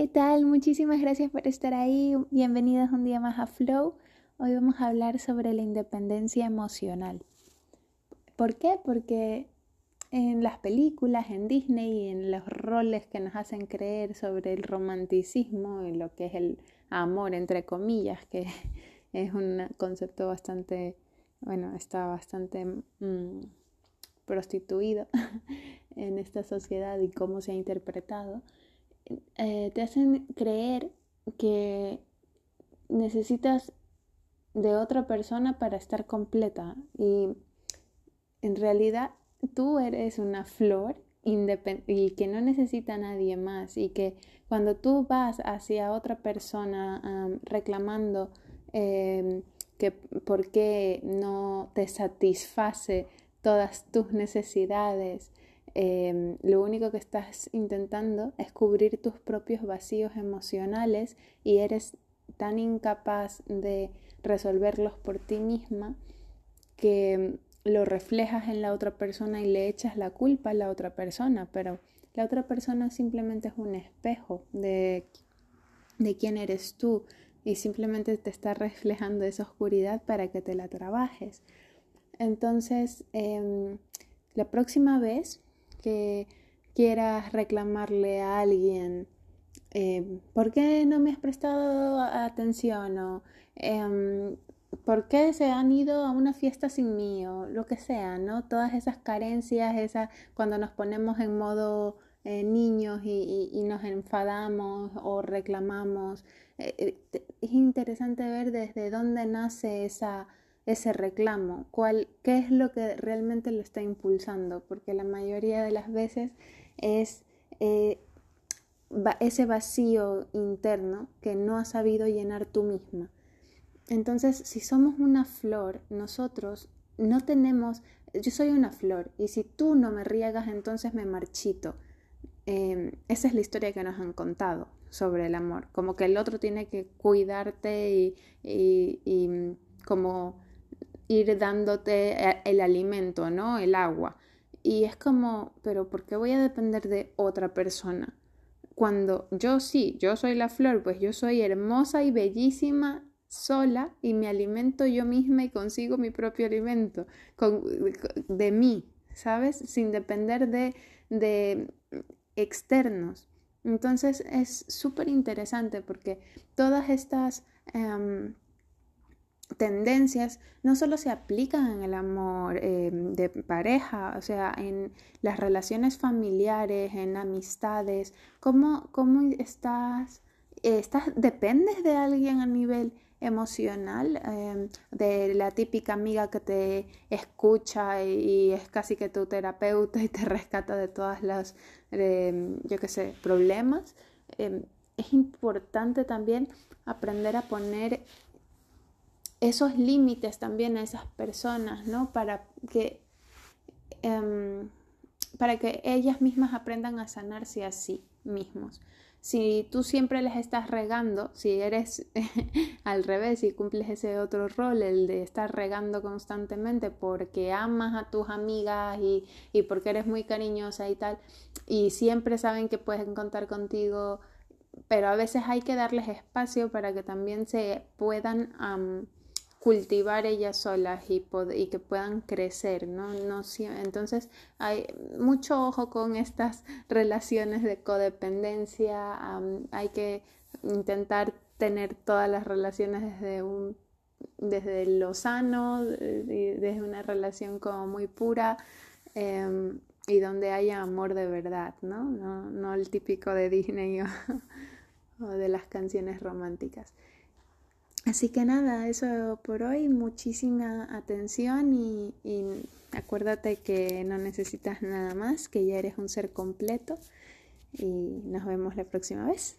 ¿Qué tal? Muchísimas gracias por estar ahí. Bienvenidos un día más a Flow. Hoy vamos a hablar sobre la independencia emocional. ¿Por qué? Porque en las películas, en Disney y en los roles que nos hacen creer sobre el romanticismo y lo que es el amor, entre comillas, que es un concepto bastante, bueno, está bastante mm, prostituido en esta sociedad y cómo se ha interpretado eh, te hacen creer que necesitas de otra persona para estar completa. Y en realidad tú eres una flor y que no necesita nadie más y que cuando tú vas hacia otra persona reclamando em, que por qué no te satisface todas tus necesidades Em, lo único que estás intentando es cubrir tus propios vacíos emocionales y eres tan incapaz de resolverlos por ti misma que lo reflejas en la otra persona y le echas la culpa a la otra persona, pero la otra persona simplemente es un espejo de, de quién eres tú y simplemente te está reflejando esa oscuridad para que te la trabajes. Entonces, em, la próxima vez que quieras reclamarle a alguien, eh, ¿por qué no me has prestado atención? O em, ¿por qué se han ido a una fiesta sin mí? O lo que sea, ¿no? Todas esas carencias, esa, cuando nos ponemos en modo eh, niños y, nos enfadamos o reclamamos. Eh, es interesante ver desde dónde nace esa ese reclamo, cuál, qué es lo que realmente lo está impulsando, porque la mayoría de las veces es eh, ese vacío interno que no has sabido llenar tú misma. Entonces, si somos una flor, nosotros no tenemos, yo soy una flor y si tú no me riegas, entonces me marchito. Em, esa es la historia que nos han contado sobre el amor, como que el otro tiene que cuidarte y, y, y como ir dándote eh, el alimento, ¿no? El agua. Y es como, pero ¿por qué voy a depender de otra persona? Cuando yo sí, yo soy la flor, pues yo soy hermosa y bellísima sola y me alimento yo misma y consigo mi propio alimento con, de mí, ¿sabes? Sin depender de, de externos. Entonces es súper interesante porque todas estas... Em, tendencias no solo se aplican en el amor eh, de pareja, o sea, en las relaciones familiares, en amistades, cómo, cómo estás, estás, dependes de alguien a nivel emocional, em, de la típica amiga que te escucha y, es casi que tu terapeuta y te rescata de todas las, yo qué sé, problemas. Em, es importante también aprender a poner esos límites también a esas personas, ¿no? Para que, em, para que ellas mismas aprendan a sanarse a sí mismos. Si tú siempre les estás regando, si eres al revés y cumples ese otro rol, el de estar regando constantemente porque amas a tus amigas y, y porque eres muy cariñosa y tal, y siempre saben que pueden contar contigo, pero a veces hay que darles espacio para que también se puedan cultivar ellas solas y, y que puedan crecer, ¿no? no entonces hay mucho ojo con estas relaciones de codependencia, hay que intentar tener todas las relaciones desde desde lo sano, desde una relación como muy pura em, y donde haya amor de verdad, no el típico de Disney o de las canciones románticas. Así que nada, eso por hoy, muchísima atención y, acuérdate que no necesitas nada más, que ya eres un ser completo y nos vemos la próxima vez.